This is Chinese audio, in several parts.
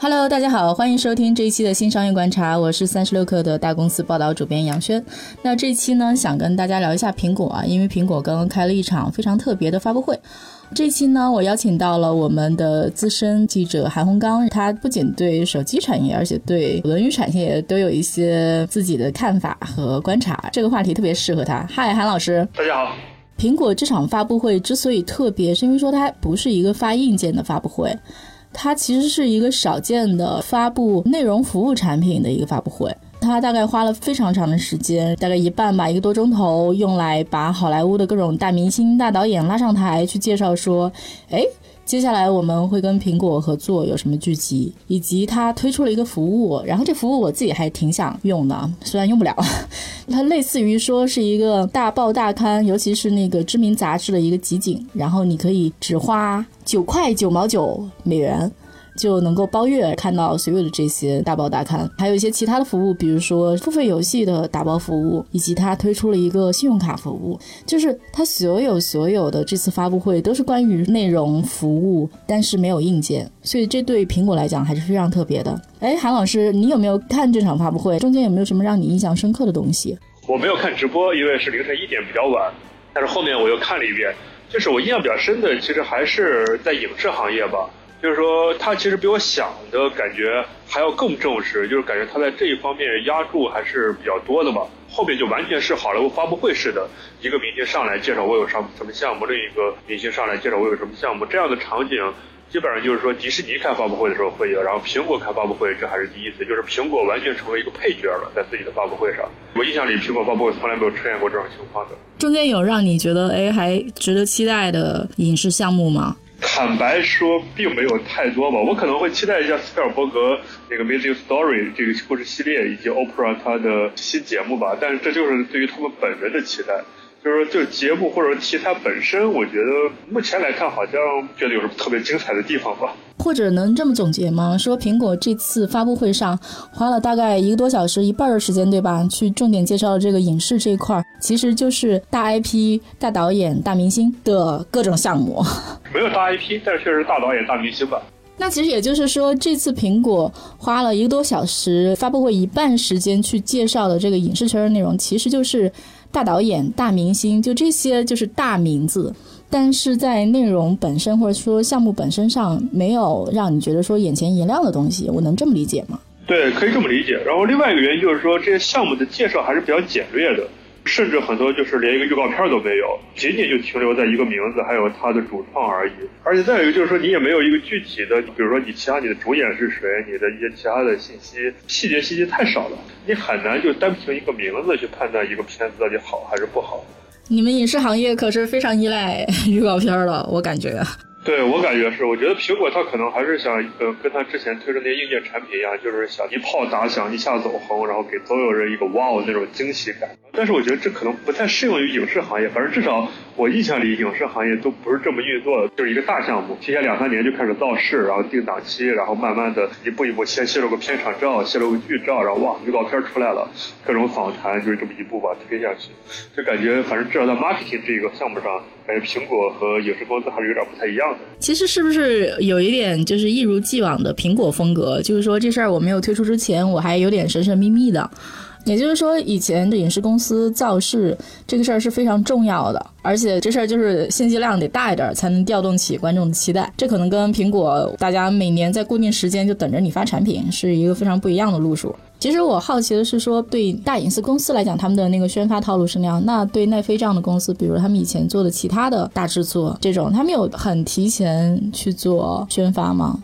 Hello，大家好，欢迎收听这一期的新商业观察，我是三十六克的大公司报道主编杨轩。那这期呢，想跟大家聊一下苹果啊，因为苹果刚刚开了一场非常特别的发布会。这期呢，我邀请到了我们的资深记者韩洪刚，他不仅对手机产业，而且对文娱产业都有一些自己的看法和观察。这个话题特别适合他。嗨，韩老师，大家好。苹果这场发布会之所以特别，是因为说它不是一个发硬件的发布会。它其实是一个少见的发布内容服务产品的一个发布会，它大概花了非常长的时间，大概一半吧，一个多钟头，用来把好莱坞的各种大明星、大导演拉上台去介绍说，哎。接下来我们会跟苹果合作有什么剧集，以及它推出了一个服务，然后这服务我自己还挺想用的，虽然用不了。它类似于说是一个大报大刊，尤其是那个知名杂志的一个集锦，然后你可以只花九块九毛九美元。就能够包月看到所有的这些大包大刊，还有一些其他的服务，比如说付费游戏的打包服务，以及它推出了一个信用卡服务。就是它所有所有的这次发布会都是关于内容服务，但是没有硬件，所以这对苹果来讲还是非常特别的。哎，韩老师，你有没有看这场发布会？中间有没有什么让你印象深刻的东西？我没有看直播，因为是凌晨一点比较晚，但是后面我又看了一遍，就是我印象比较深的，其实还是在影视行业吧。就是说，他其实比我想的感觉还要更正式，就是感觉他在这一方面压注还是比较多的吧。后面就完全是好莱坞发布会似的，一个明星上来介绍我有什什么项目，另一个明星上来介绍我有什么项目，这样的场景基本上就是说迪士尼开发布会的时候会有，然后苹果开发布会这还是第一次，就是苹果完全成为一个配角了，在自己的发布会上。我印象里苹果发布会从来没有出现过这种情况的。中间有让你觉得哎还值得期待的影视项目吗？坦白说，并没有太多吧。我可能会期待一下斯皮尔伯格那个《Amazing Story》这个故事系列，以及 Oprah 他的新节目吧。但是这就是对于他们本人的期待。就是说，就节目或者题材本身，我觉得目前来看，好像觉得有什么特别精彩的地方吧。或者能这么总结吗？说苹果这次发布会上花了大概一个多小时，一半的时间，对吧？去重点介绍了这个影视这一块，其实就是大 IP、大导演、大明星的各种项目。没有大 IP，但是确实大导演、大明星吧。那其实也就是说，这次苹果花了一个多小时发布会一半时间去介绍的这个影视圈的内容，其实就是大导演、大明星，就这些就是大名字。但是在内容本身或者说项目本身上，没有让你觉得说眼前一亮的东西，我能这么理解吗？对，可以这么理解。然后另外一个原因就是说，这些项目的介绍还是比较简略的，甚至很多就是连一个预告片都没有，仅仅就停留在一个名字还有它的主创而已。而且再有一个就是说，你也没有一个具体的，比如说你其他你的主演是谁，你的一些其他的信息，细节信息太少了，你很难就单凭一个名字去判断一个片子到底好还是不好。你们影视行业可是非常依赖 预告片的，我感觉。对我感觉是，我觉得苹果它可能还是想，呃，跟它之前推出那些硬件产品一样，就是想一炮打响，一下走红，然后给所有人一个哇哦那种惊喜感。但是我觉得这可能不太适用于影视行业，反正至少我印象里影视行业都不是这么运作的，就是一个大项目，提前两三年就开始造势，然后定档期，然后慢慢的一步一步先泄露个片场照，泄露个剧照，然后哇预告片出来了，各种访谈就是这么一步把推下去，就感觉反正至少在 marketing 这个项目上。感觉苹果和影视公司还是有点不太一样的。其实是不是有一点就是一如既往的苹果风格？就是说这事儿我没有推出之前，我还有点神神秘秘的。也就是说，以前的影视公司造势这个事儿是非常重要的，而且这事儿就是信息量得大一点，才能调动起观众的期待。这可能跟苹果大家每年在固定时间就等着你发产品是一个非常不一样的路数。其实我好奇的是，说对大影视公司来讲，他们的那个宣发套路是那样。那对奈飞这样的公司，比如他们以前做的其他的大制作这种，他们有很提前去做宣发吗？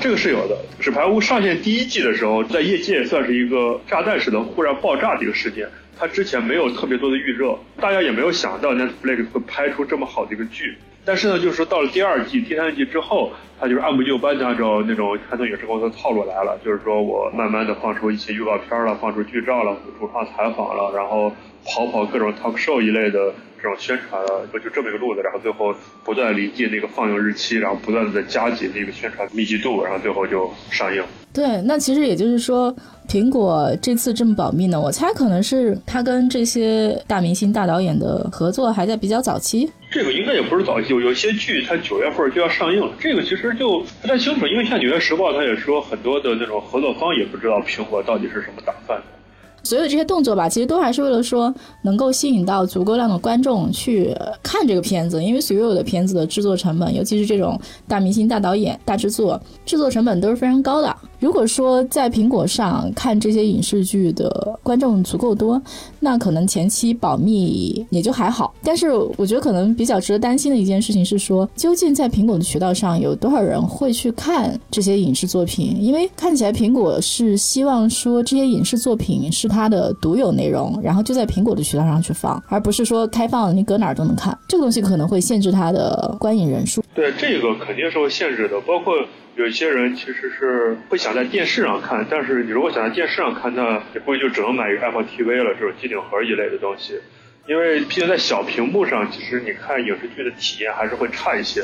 这个是有的，《纸牌屋》上线第一季的时候，在业界算是一个炸弹式的忽然爆炸的一个事件。它之前没有特别多的预热，大家也没有想到 Netflix 会拍出这么好的一个剧。但是呢，就是到了第二季、第三季之后，它就是按部就班的按照那种传统影视公司套路来了，就是说我慢慢的放出一些预告片了，放出剧照了，主创采访了，然后跑跑各种 talk show 一类的这种宣传了，就这么一个路子，然后最后不断临近那个放映日期，然后不断的加紧那个宣传密集度，然后最后就上映。对，那其实也就是说，苹果这次这么保密呢，我猜可能是他跟这些大明星、大导演的合作还在比较早期。这个应该也不是早期，有有些剧它九月份就要上映了，这个其实就不太清楚，因为像《纽约时报》它也说，很多的那种合作方也不知道苹果到底是什么打算的。所有这些动作吧，其实都还是为了说能够吸引到足够量的观众去看这个片子，因为所有的片子的制作成本，尤其是这种大明星、大导演、大制作，制作成本都是非常高的。如果说在苹果上看这些影视剧的观众足够多，那可能前期保密也就还好。但是我觉得可能比较值得担心的一件事情是说，究竟在苹果的渠道上有多少人会去看这些影视作品？因为看起来苹果是希望说这些影视作品是它的独有内容，然后就在苹果的渠道上去放，而不是说开放你搁哪儿都能看。这个东西可能会限制它的观影人数。对，这个肯定是会限制的，包括。有些人其实是会想在电视上看，但是你如果想在电视上看，那也不会就只能买一个 Apple TV 了，这种机顶盒一类的东西。因为毕竟在小屏幕上，其实你看影视剧的体验还是会差一些。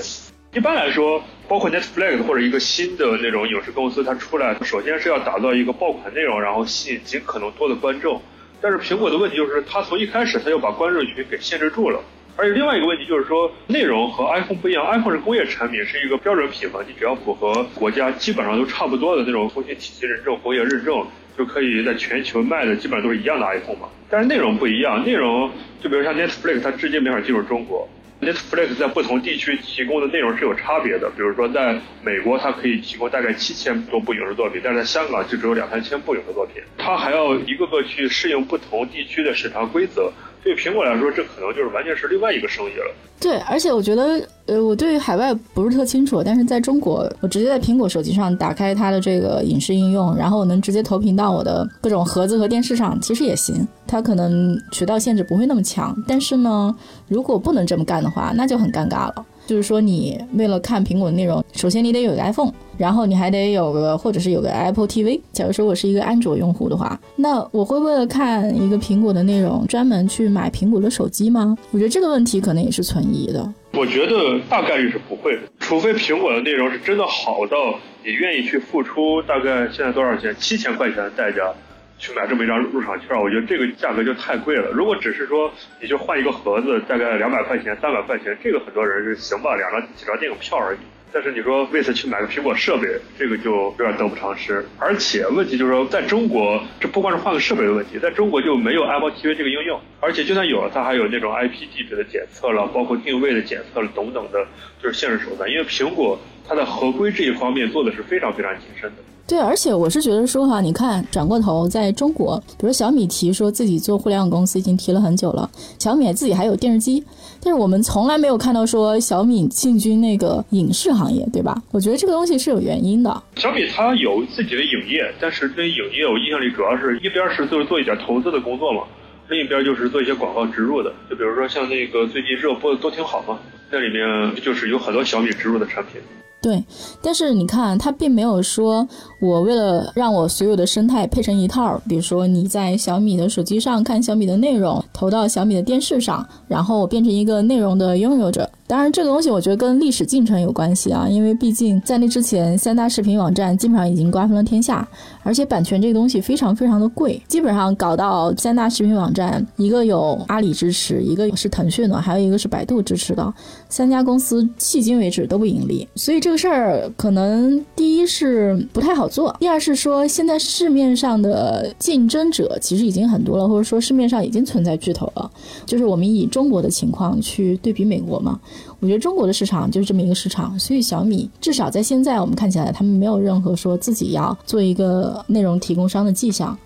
一般来说，包括 Netflix 或者一个新的那种影视公司，它出来首先是要打造一个爆款内容，然后吸引尽可能多的观众。但是苹果的问题就是，它从一开始它就把观众群给限制住了。而且另外一个问题就是说，内容和 iPhone 不一样，iPhone 是工业产品，是一个标准品嘛，你只要符合国家基本上都差不多的那种通信体系认证、工业认证，就可以在全球卖的基本上都是一样的 iPhone 嘛。但是内容不一样，内容就比如像 Netflix，它至今没法进入中国。Netflix 在不同地区提供的内容是有差别的，比如说在美国，它可以提供大概七千多部影视作品，但是在香港就只有两三千部影视作品，它还要一个个去适应不同地区的市场规则。对苹果来说，这可能就是完全是另外一个生意了。对，而且我觉得，呃，我对于海外不是特清楚，但是在中国，我直接在苹果手机上打开它的这个影视应用，然后我能直接投屏到我的各种盒子和电视上，其实也行。它可能渠道限制不会那么强，但是呢，如果不能这么干的话，那就很尴尬了。就是说，你为了看苹果的内容，首先你得有个 iPhone，然后你还得有个，或者是有个 Apple TV。假如说我是一个安卓用户的话，那我会为了看一个苹果的内容，专门去买苹果的手机吗？我觉得这个问题可能也是存疑的。我觉得大概率是不会的，除非苹果的内容是真的好到你愿意去付出大概现在多少钱，七千块钱的代价。去买这么一张入场券，我觉得这个价格就太贵了。如果只是说你就换一个盒子，大概两百块钱、三百块钱，这个很多人是行吧，两张几张电影票而已。但是你说为此去买个苹果设备，这个就有点得不偿失。而且问题就是说，在中国，这不光是换个设备的问题，在中国就没有 Apple TV 这个应用，而且就算有了，它还有那种 IP 地址的检测了，包括定位的检测了等等的，就是限制手段。因为苹果它在合规这一方面做的是非常非常谨慎的。对，而且我是觉得说哈，你看转过头，在中国，比如小米提说自己做互联网公司已经提了很久了，小米自己还有电视机，但是我们从来没有看到说小米进军那个影视行业，对吧？我觉得这个东西是有原因的。小米它有自己的影业，但是对影业我印象里主要是一边是就是做一点投资的工作嘛，另一边就是做一些广告植入的，就比如说像那个最近热播的都挺好嘛，那里面就是有很多小米植入的产品。对，但是你看，它并没有说，我为了让我所有的生态配成一套，比如说你在小米的手机上看小米的内容，投到小米的电视上，然后我变成一个内容的拥有者。当然，这个东西我觉得跟历史进程有关系啊，因为毕竟在那之前，三大视频网站基本上已经瓜分了天下，而且版权这个东西非常非常的贵，基本上搞到三大视频网站，一个有阿里支持，一个是腾讯的，还有一个是百度支持的，三家公司迄今为止都不盈利，所以这个事儿可能第一是不太好做，第二是说现在市面上的竞争者其实已经很多了，或者说市面上已经存在巨头了，就是我们以中国的情况去对比美国嘛。我觉得中国的市场就是这么一个市场，所以小米至少在现在我们看起来，他们没有任何说自己要做一个内容提供商的迹象。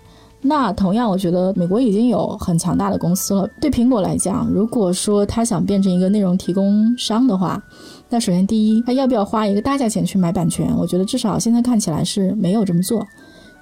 那同样，我觉得美国已经有很强大的公司了。对苹果来讲，如果说他想变成一个内容提供商的话，那首先第一，他要不要花一个大价钱去买版权？我觉得至少现在看起来是没有这么做。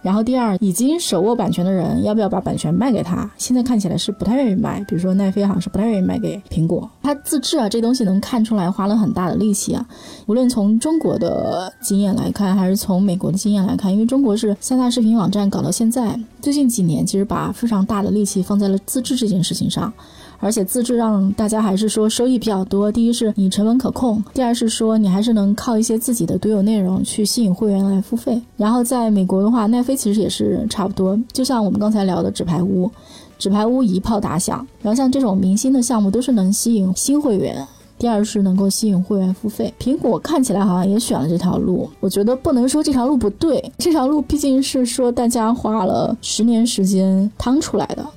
然后第二，已经手握版权的人要不要把版权卖给他？现在看起来是不太愿意卖。比如说奈飞好像是不太愿意卖给苹果。他自制啊，这东西能看出来花了很大的力气啊。无论从中国的经验来看，还是从美国的经验来看，因为中国是三大视频网站搞到现在，最近几年其实把非常大的力气放在了自制这件事情上。而且自制让大家还是说收益比较多。第一是你成本可控，第二是说你还是能靠一些自己的独有内容去吸引会员来付费。然后在美国的话，奈飞其实也是差不多，就像我们刚才聊的《纸牌屋》，《纸牌屋》一炮打响。然后像这种明星的项目都是能吸引新会员。第二是能够吸引会员付费，苹果看起来好像也选了这条路，我觉得不能说这条路不对，这条路毕竟是说大家花了十年时间趟出来的。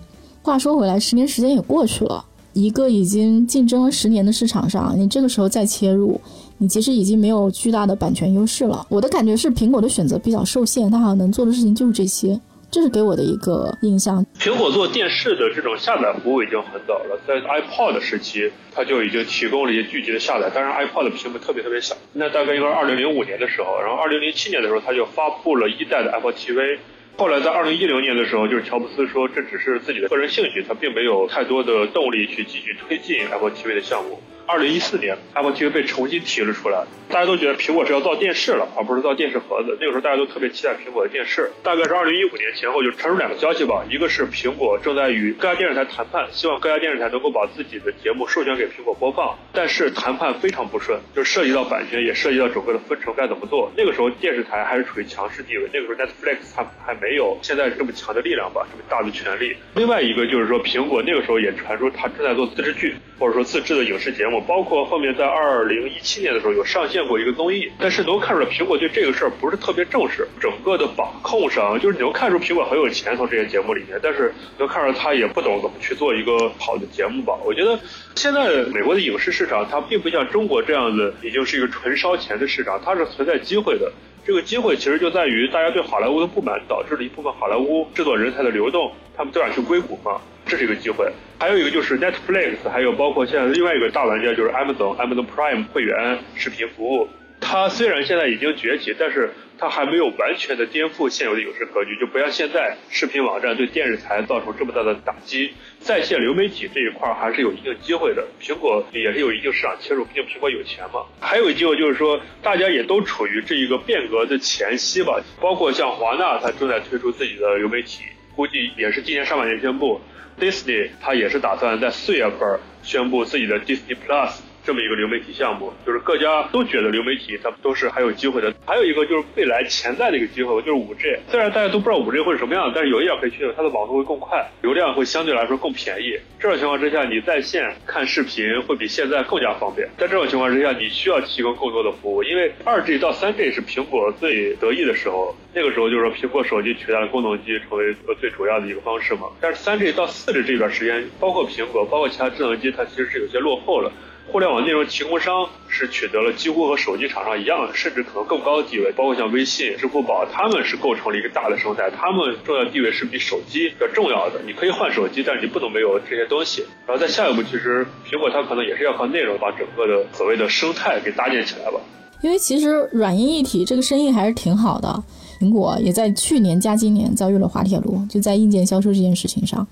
话说回来，十年时间也过去了，一个已经竞争了十年的市场上，你这个时候再切入，你其实已经没有巨大的版权优势了。我的感觉是苹果的选择比较受限，它好像能做的事情就是这些。这是给我的一个印象。苹果做电视的这种下载服务已经很早了，在 iPod 时期，它就已经提供了一些聚集的下载。但是 iPod 的屏幕特别特别小。那大概应该是二零零五年的时候，然后二零零七年的时候，它就发布了一代的 Apple TV。后来在二零一零年的时候，就是乔布斯说这只是自己的个人兴趣，他并没有太多的动力去继续推进 Apple TV 的项目。二零一四年，Apple TV 被重新提了出来，大家都觉得苹果是要造电视了，而不是造电视盒子。那个时候大家都特别期待苹果的电视。大概是二零一五年前后就传出两个消息吧，一个是苹果正在与各家电视台谈判，希望各家电视台能够把自己的节目授权给苹果播放，但是谈判非常不顺，就涉及到版权，也涉及到整个的分成该怎么做。那个时候电视台还是处于强势地位，那个时候 Netflix 还还没有现在这么强的力量吧，这么大的权力。另外一个就是说，苹果那个时候也传出它正在做自制剧，或者说自制的影视节目，包括后面。在二零一七年的时候，有上线过一个综艺，但是能看出来苹果对这个事儿不是特别重视。整个的把控上，就是你能看出苹果很有钱从这些节目里面，但是能看出他也不懂怎么去做一个好的节目吧。我觉得现在美国的影视市场，它并不像中国这样子，已经是一个纯烧钱的市场，它是存在机会的。这个机会其实就在于大家对好莱坞的不满，导致了一部分好莱坞制作人才的流动，他们都想去硅谷嘛。这是一个机会，还有一个就是 Netflix，还有包括现在另外一个大玩家就是 Amazon，Amazon Prime 会员视频服务。它虽然现在已经崛起，但是它还没有完全的颠覆现有的影视格局，就不像现在视频网站对电视台造成这么大的打击。在线流媒体这一块还是有一定机会的，苹果也是有一定市场切入，毕竟苹果有钱嘛。还有一机会就是说，大家也都处于这一个变革的前夕吧，包括像华纳，它正在推出自己的流媒体，估计也是今年上半年宣布。Disney 它也是打算在四月份宣布自己的 Disney Plus。这么一个流媒体项目，就是各家都觉得流媒体它都是还有机会的。还有一个就是未来潜在的一个机会，就是五 G。虽然大家都不知道五 G 会是什么样，但是有一点可以确定，它的网速会更快，流量会相对来说更便宜。这种情况之下，你在线看视频会比现在更加方便。在这种情况之下，你需要提供更多的服务，因为二 G 到三 G 是苹果最得意的时候，那个时候就是说苹果手机取代了功能机成为最主要的一个方式嘛。但是三 G 到四 G 这段时间，包括苹果，包括其他智能机，它其实是有些落后了。互联网内容提供商是取得了几乎和手机厂商一样的，甚至可能更高的地位，包括像微信、支付宝，他们是构成了一个大的生态，他们重要地位是比手机要重要的。你可以换手机，但是你不能没有这些东西。然后在下一步，其实苹果它可能也是要靠内容把整个的所谓的生态给搭建起来吧。因为其实软硬一体这个生意还是挺好的，苹果也在去年加今年遭遇了滑铁卢，就在硬件销售这件事情上。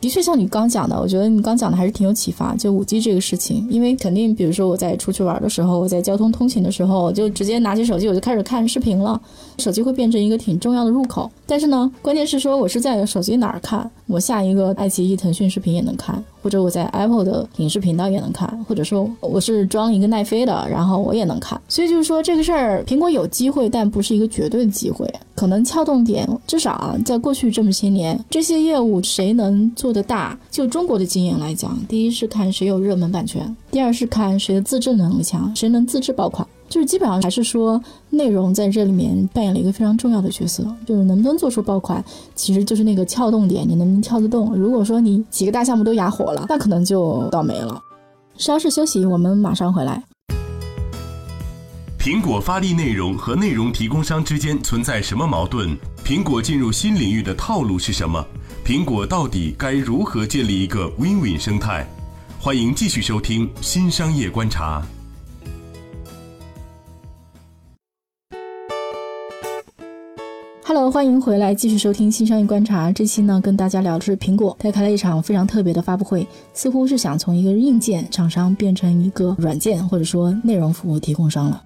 的确，像你刚讲的，我觉得你刚讲的还是挺有启发。就五 G 这个事情，因为肯定，比如说我在出去玩的时候，我在交通通勤的时候，我就直接拿起手机，我就开始看视频了。手机会变成一个挺重要的入口。但是呢，关键是说我是在手机哪儿看，我下一个爱奇艺、腾讯视频也能看，或者我在 Apple 的影视频道也能看，或者说我是装一个奈飞的，然后我也能看。所以就是说这个事儿，苹果有机会，但不是一个绝对的机会。可能撬动点，至少啊，在过去这么些年，这些业务谁能做得大？就中国的经验来讲，第一是看谁有热门版权，第二是看谁的自制能力强，谁能自制爆款。就是基本上还是说内容在这里面扮演了一个非常重要的角色。就是能不能做出爆款，其实就是那个撬动点，你能不能撬得动？如果说你几个大项目都哑火了，那可能就倒霉了。稍事休息，我们马上回来。苹果发力内容和内容提供商之间存在什么矛盾？苹果进入新领域的套路是什么？苹果到底该如何建立一个 Win-Win 生态？欢迎继续收听《新商业观察》。Hello，欢迎回来，继续收听《新商业观察》。这期呢，跟大家聊的是苹果，它开了一场非常特别的发布会，似乎是想从一个硬件厂商变成一个软件或者说内容服务提供商了。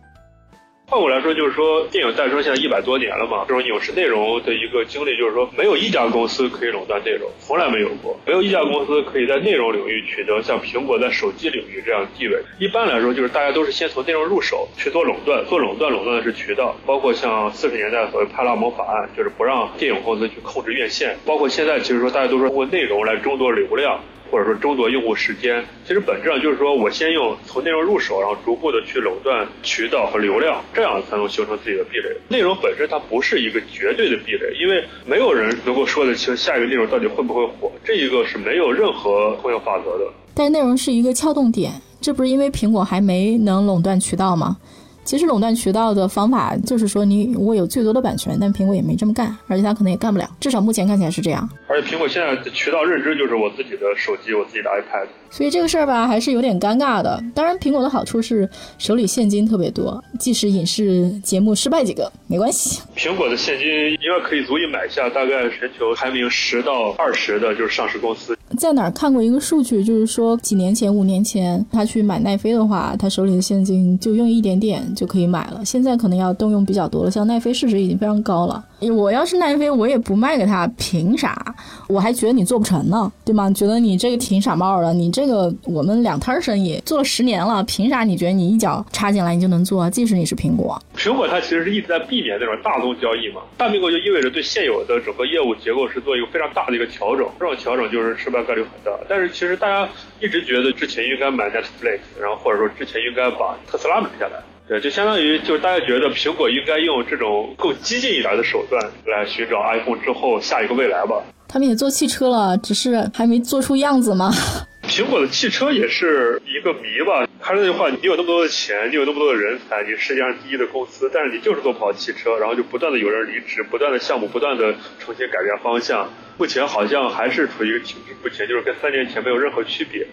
换过来说，就是说电影诞生现在一百多年了嘛，这种影视内容的一个经历，就是说没有一家公司可以垄断内容，从来没有过，没有一家公司可以在内容领域取得像苹果在手机领域这样的地位。一般来说，就是大家都是先从内容入手去做垄断，做垄断垄断的是渠道，包括像四十年代所谓派拉蒙法案，就是不让电影公司去控制院线，包括现在其实说大家都是通过内容来争夺流量。或者说争夺用户时间，其实本质上就是说我先用从内容入手，然后逐步的去垄断渠道和流量，这样才能形成自己的壁垒。内容本身它不是一个绝对的壁垒，因为没有人能够说得清下一个内容到底会不会火，这一个是没有任何通用法则的。但内容是一个撬动点，这不是因为苹果还没能垄断渠道吗？其实垄断渠道的方法就是说，你我有最多的版权，但苹果也没这么干，而且它可能也干不了，至少目前看起来是这样。而且苹果现在的渠道认知就是我自己的手机，我自己的 iPad。所以这个事儿吧，还是有点尴尬的。当然，苹果的好处是手里现金特别多，即使影视节目失败几个没关系。苹果的现金应该可以足以买下大概全球排名十到二十的，就是上市公司。在哪儿看过一个数据，就是说几年前、五年前他去买奈飞的话，他手里的现金就用一点点就可以买了。现在可能要动用比较多了，像奈飞市值已经非常高了。我要是奈飞，我也不卖给他，凭啥？我还觉得你做不成呢，对吗？觉得你这个挺傻帽的，你这个我们两摊生意做了十年了，凭啥你觉得你一脚插进来你就能做？即使你是苹果，苹果它其实是一直在避免那种大宗交易嘛。大并购就意味着对现有的整个业务结构是做一个非常大的一个调整，这种调整就是失败概率很大。但是其实大家一直觉得之前应该买 Netflix，然后或者说之前应该把特斯拉买下来。对，就相当于就是大家觉得苹果应该用这种更激进一点的手段来寻找 iPhone 之后下一个未来吧。他们也做汽车了，只是还没做出样子吗？苹果的汽车也是一个谜吧。还是那句话，你有那么多的钱，你有那么多的人才，你世界上第一的公司，但是你就是做不好汽车，然后就不断的有人离职，不断的项目不断的重新改变方向。目前好像还是处于一个停滞不前，就是跟三年前没有任何区别。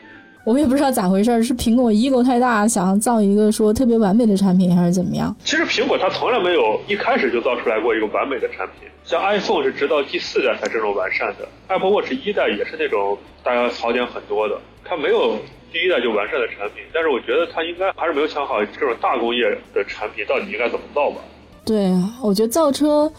我们也不知道咋回事，是苹果 ego 太大，想要造一个说特别完美的产品，还是怎么样？其实苹果它从来没有一开始就造出来过一个完美的产品，像 iPhone 是直到第四代才真正完善的，Apple Watch 一代也是那种大家槽点很多的，它没有第一代就完善的产品。但是我觉得它应该还是没有想好这种大工业的产品到底应该怎么造吧？对，我觉得造车。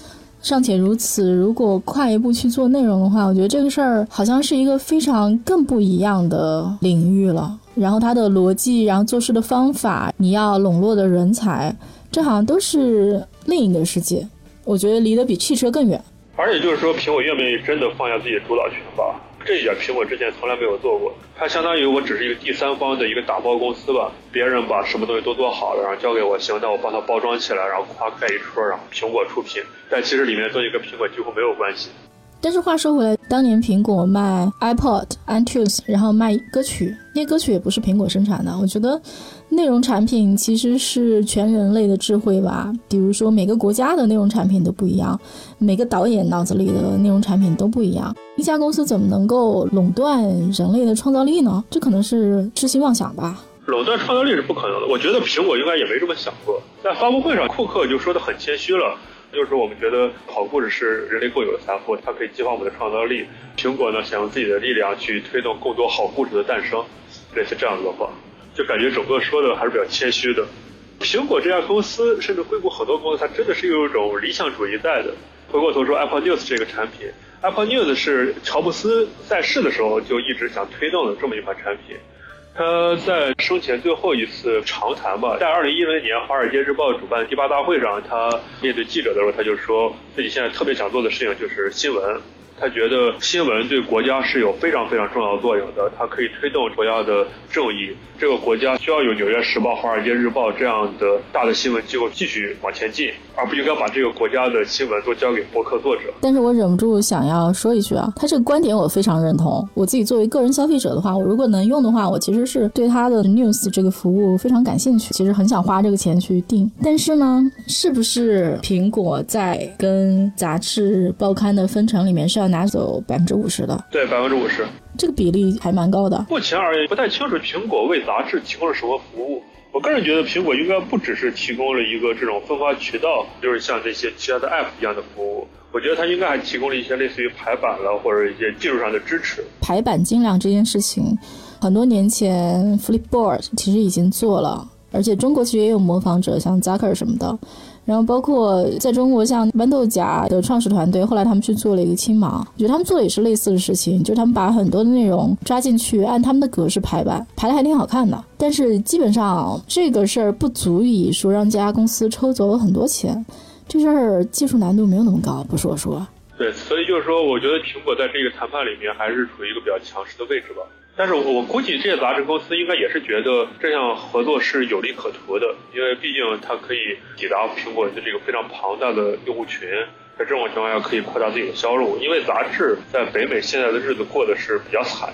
尚且如此，如果跨一步去做内容的话，我觉得这个事儿好像是一个非常更不一样的领域了。然后它的逻辑，然后做事的方法，你要笼络的人才，这好像都是另一个世界。我觉得离得比汽车更远。而且就是说，苹果愿不愿意真的放下自己的主导权吧？这一点苹果之前从来没有做过，它相当于我只是一个第三方的一个打包公司吧，别人把什么东西都做好了，然后交给我，行，那我帮他包装起来，然后夸开一戳，然后苹果出品，但其实里面的东西跟苹果几乎没有关系。但是话说回来，当年苹果卖 iPod、iTunes，然后卖歌曲，那些歌曲也不是苹果生产的。我觉得内容产品其实是全人类的智慧吧。比如说每个国家的内容产品都不一样，每个导演脑子里的内容产品都不一样。一家公司怎么能够垄断人类的创造力呢？这可能是痴心妄想吧。垄断创造力是不可能的。我觉得苹果应该也没这么想过。在发布会上，库克就说的很谦虚了。就是我们觉得好故事是人类共有的财富，它可以激发我们的创造力。苹果呢，想用自己的力量去推动更多好故事的诞生，类似这样子的话，就感觉整个说的还是比较谦虚的。苹果这家公司，甚至硅谷很多公司，它真的是有一种理想主义在的。回过头说 Apple News 这个产品，Apple News 是乔布斯在世的时候就一直想推动的这么一款产品。他在生前最后一次长谈吧，在二零一零年《华尔街日报》主办第八大会上，他面对记者的时候，他就说自己现在特别想做的事情就是新闻。他觉得新闻对国家是有非常非常重要作用的，它可以推动国家的正义。这个国家需要有《纽约时报》《华尔街日报》这样的大的新闻机构继续往前进，而不应该把这个国家的新闻都交给博客作者。但是我忍不住想要说一句啊，他这个观点我非常认同。我自己作为个人消费者的话，我如果能用的话，我其实是对他的 news 这个服务非常感兴趣，其实很想花这个钱去订。但是呢，是不是苹果在跟杂志报刊的分成里面是要拿走百分之五十的？对，百分之五十。这个比例还蛮高的。目前而言，不太清楚苹果为杂志提供了什么服务。我个人觉得，苹果应该不只是提供了一个这种分发渠道，就是像这些其他的 App 一样的服务。我觉得它应该还提供了一些类似于排版了，或者一些技术上的支持。排版精良这件事情，很多年前 Flipboard 其实已经做了。而且中国其实也有模仿者，像 Zucker 什么的。然后包括在中国，像豌豆荚的创始团队，后来他们去做了一个青芒，我觉得他们做的也是类似的事情，就是他们把很多的内容抓进去，按他们的格式排版，排的还挺好看的。但是基本上这个事儿不足以说让这家公司抽走了很多钱，这事儿技术难度没有那么高，不是我说。对，所以就是说，我觉得苹果在这个谈判里面还是处于一个比较强势的位置吧。但是我估计这些杂志公司应该也是觉得这项合作是有利可图的，因为毕竟它可以抵达苹果的这个非常庞大的用户群，在这种情况下可以扩大自己的销路。因为杂志在北美现在的日子过得是比较惨。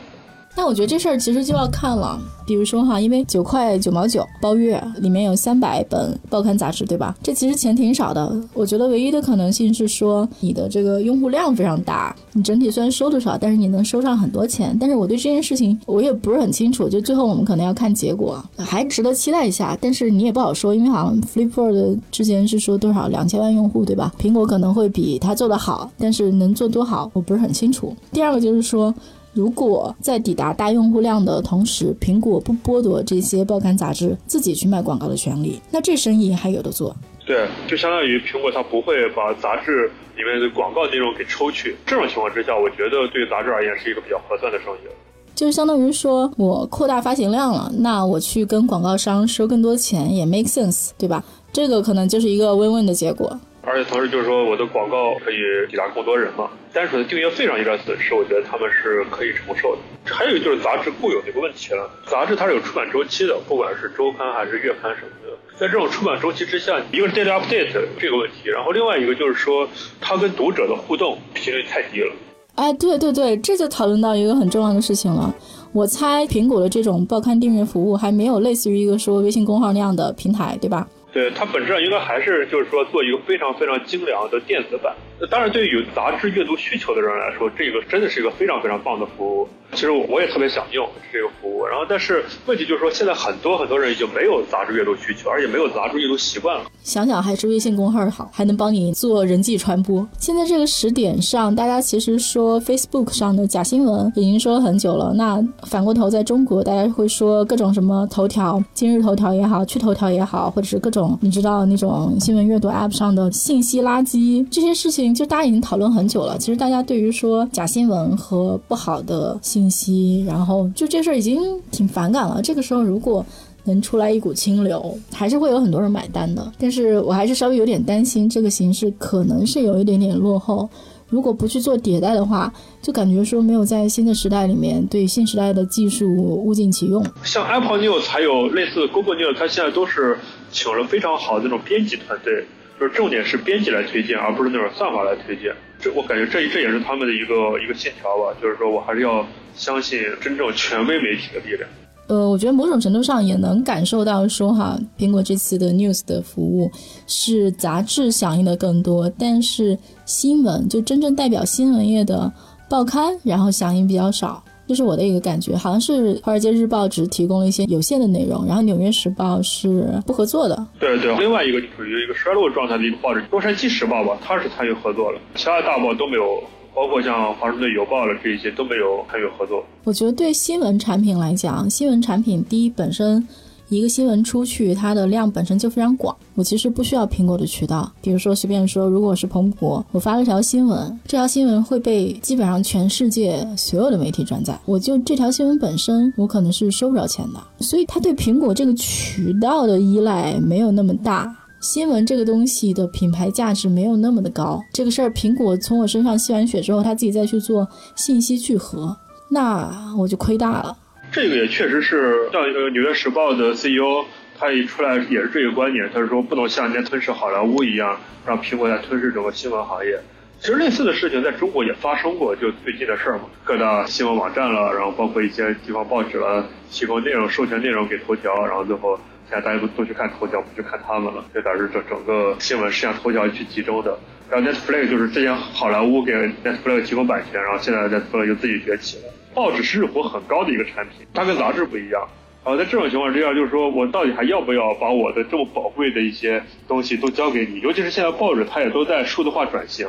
那我觉得这事儿其实就要看了，比如说哈，因为九块九毛九包月，里面有三百本报刊杂志，对吧？这其实钱挺少的。我觉得唯一的可能性是说，你的这个用户量非常大，你整体虽然收的少，但是你能收上很多钱。但是我对这件事情我也不是很清楚，就最后我们可能要看结果，还值得期待一下。但是你也不好说，因为好像 Flipboard 之前是说多少两千万用户，对吧？苹果可能会比它做得好，但是能做多好，我不是很清楚。第二个就是说。如果在抵达大用户量的同时，苹果不剥夺这些报刊杂志自己去卖广告的权利，那这生意还有的做。对，就相当于苹果它不会把杂志里面的广告内容给抽去。这种情况之下，我觉得对杂志而言是一个比较合算的生意。就是相当于说我扩大发行量了，那我去跟广告商收更多钱也 make sense，对吧？这个可能就是一个 win-win 的结果。而且同时就是说，我的广告可以抵达更多人嘛。单纯的订阅费上一点损失，我觉得他们是可以承受的。还有就是杂志固有的一个问题了，杂志它是有出版周期的，不管是周刊还是月刊什么的。在这种出版周期之下，一个是 daily update 这个问题，然后另外一个就是说，它跟读者的互动频率太低了。哎，对对对，这就讨论到一个很重要的事情了。我猜苹果的这种报刊订阅服务还没有类似于一个说微信公号那样的平台，对吧？对它本质上应该还是就是说做一个非常非常精良的电子版。当然，对于有杂志阅读需求的人来说，这个真的是一个非常非常棒的服务。其实我也特别想用这个服务。然后，但是问题就是说，现在很多很多人已经没有杂志阅读需求，而且没有杂志阅读习惯了。想想还是微信公号好，还能帮你做人际传播。现在这个时点上，大家其实说 Facebook 上的假新闻已经说了很久了。那反过头在中国，大家会说各种什么头条、今日头条也好，趣头条也好，或者是各种你知道那种新闻阅读 App 上的信息垃圾这些事情。就大家已经讨论很久了。其实大家对于说假新闻和不好的信息，然后就这事儿已经挺反感了。这个时候如果能出来一股清流，还是会有很多人买单的。但是我还是稍微有点担心，这个形式可能是有一点点落后。如果不去做迭代的话，就感觉说没有在新的时代里面对新时代的技术物尽其用。像 Apple News 还有类似 Google News，它现在都是请了非常好的那种编辑团队。就是重点是编辑来推荐，而不是那种算法来推荐。这我感觉这这也是他们的一个一个信条吧。就是说我还是要相信真正权威媒体的力量。呃，我觉得某种程度上也能感受到说哈，苹果这次的 News 的服务是杂志响应的更多，但是新闻就真正代表新闻业的报刊，然后响应比较少。这是我的一个感觉，好像是《华尔街日报》只提供了一些有限的内容，然后《纽约时报》是不合作的。对对，另外一个处于一个衰落状态的一个报纸《洛杉矶时报》吧，它是参与合作了，其他大报都没有，包括像《华盛顿邮报》了这一些都没有参与合作。我觉得对新闻产品来讲，新闻产品第一本身。一个新闻出去，它的量本身就非常广。我其实不需要苹果的渠道，比如说随便说，如果是彭博，我发了条新闻，这条新闻会被基本上全世界所有的媒体转载。我就这条新闻本身，我可能是收不着钱的。所以它对苹果这个渠道的依赖没有那么大。新闻这个东西的品牌价值没有那么的高。这个事儿，苹果从我身上吸完血之后，他自己再去做信息聚合，那我就亏大了。这个也确实是，像呃《纽约时报》的 CEO，他一出来也是这个观点，他是说不能像人家吞噬好莱坞一样，让苹果来吞噬整个新闻行业。其实类似的事情在中国也发生过，就最近的事儿嘛，各大新闻网站了，然后包括一些地方报纸了，提供内容授权内容给头条，然后最后现在大家都都去看头条，不去看他们了，就导致整整个新闻是向头条去集中的。然后 Netflix 就是之前好莱坞给 Netflix 提供版权，然后现在 Netflix 就自己崛起了。报纸是日活很高的一个产品，它跟杂志不一样。啊，在这种情况之下，就是说我到底还要不要把我的这么宝贵的一些东西都交给你？尤其是现在报纸它也都在数字化转型，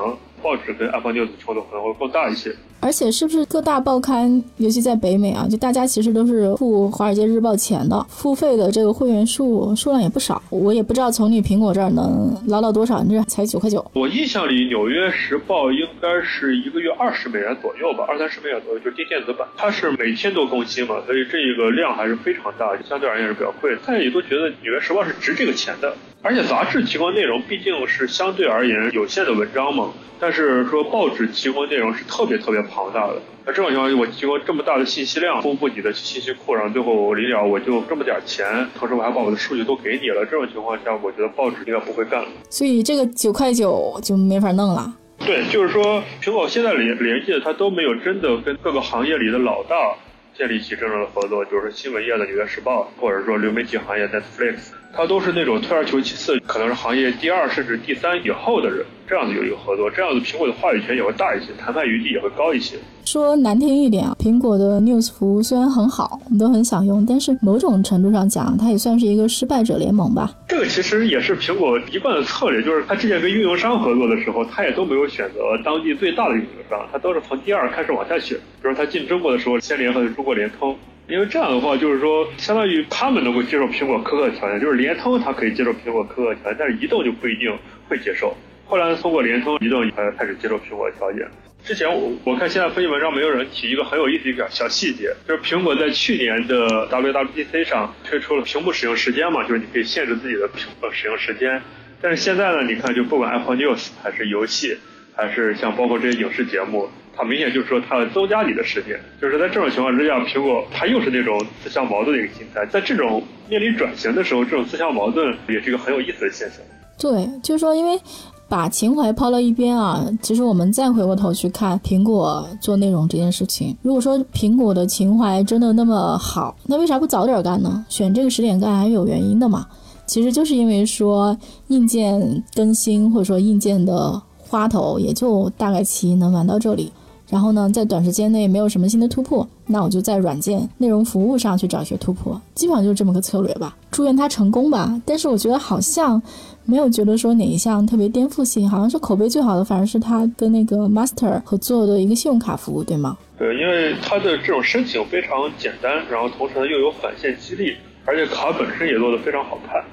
报纸跟 Apple News 冲突可能会更大一些。而且是不是各大报刊，尤其在北美啊，就大家其实都是付《华尔街日报》钱的，付费的这个会员数数量也不少。我也不知道从你苹果这儿能捞到多少，你这才九块九。我印象里，《纽约时报》应该是一个月二十美元左右吧，二三十美元左右，就是低电子版。它是每天都更新嘛，所以这个量还是非常大，相对而言是比较贵。大家也都觉得《纽约时报》是值这个钱的。而且杂志提供内容毕竟是相对而言有限的文章嘛，但是是说报纸提供内容是特别特别庞大的。那这种情况下，我提供这么大的信息量，丰富你的信息库，然后最后我临了我就这么点钱，同时我还把我的数据都给你了。这种情况下，我觉得报纸应该不会干了。所以这个九块九就没法弄了。对，就是说苹果现在联联系的，它都没有真的跟各个行业里的老大建立起真正的合作，就是新闻业的《纽约时报》，或者说流媒体行业 Netflix。他都是那种退而求其次，可能是行业第二甚至第三以后的人，这样子有一个合作，这样子苹果的话语权也会大一些，谈判余地也会高一些。说难听一点啊，苹果的 News 服务虽然很好，我们都很想用，但是某种程度上讲，它也算是一个失败者联盟吧。这个其实也是苹果一贯的策略，就是它之前跟运营商合作的时候，它也都没有选择当地最大的运营商，它都是从第二开始往下选。比如它进中国的时候，先联合的中国联通。因为这样的话，就是说，相当于他们能够接受苹果苛刻的条件，就是联通它可以接受苹果苛刻条件，但是移动就不一定会接受。后来通过联通，移动才开始接受苹果的条件。之前我我看现在分析文章没有人提一个很有意思一个小细节，就是苹果在去年的 WWDC 上推出了屏幕使用时间嘛，就是你可以限制自己的屏幕使用时间。但是现在呢，你看就不管 Apple News 还是游戏，还是像包括这些影视节目。很明显就是说，它要增加你的时间，就是在这种情况之下，苹果它又是那种自相矛盾的一个心态。在这种面临转型的时候，这种自相矛盾也是一个很有意思的现象。对，就是说，因为把情怀抛到一边啊，其实我们再回过头去看苹果做内容这件事情，如果说苹果的情怀真的那么好，那为啥不早点干呢？选这个时点干还是有原因的嘛。其实就是因为说硬件更新或者说硬件的花头，也就大概其能玩到这里。然后呢，在短时间内没有什么新的突破，那我就在软件内容服务上去找一些突破，基本上就是这么个策略吧。祝愿他成功吧。但是我觉得好像没有觉得说哪一项特别颠覆性，好像是口碑最好的，反而是他跟那个 Master 合作的一个信用卡服务，对吗？对，因为它的这种申请非常简单，然后同时呢又有返现激励，而且卡本身也做得非常好看。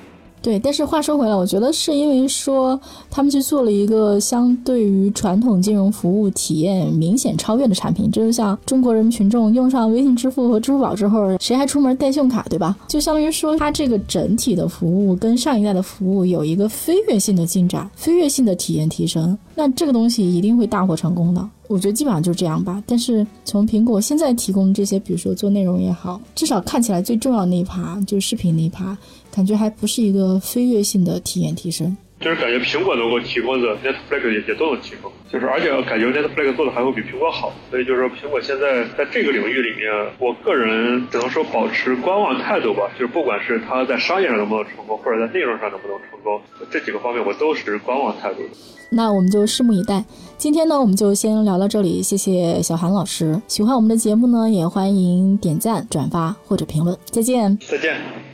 对，但是话说回来，我觉得是因为说他们去做了一个相对于传统金融服务体验明显超越的产品，就是像中国人民群众用上微信支付和支付宝之后，谁还出门带信用卡，对吧？就相当于说，它这个整体的服务跟上一代的服务有一个飞跃性的进展，飞跃性的体验提升，那这个东西一定会大获成功的。我觉得基本上就是这样吧。但是从苹果现在提供这些，比如说做内容也好，至少看起来最重要那一趴就是视频那一趴。感觉还不是一个飞跃性的体验提升，就是感觉苹果能够提供的 Netflix 也也都能提供，就是而且感觉 Netflix 做的还会比苹果好，所以就是说苹果现在在这个领域里面，我个人只能说保持观望态度吧。就是不管是它在商业上能不能成功，或者在内容上能不能成功，这几个方面我都是观望态度的。那我们就拭目以待。今天呢，我们就先聊到这里，谢谢小韩老师。喜欢我们的节目呢，也欢迎点赞、转发或者评论。再见，再见。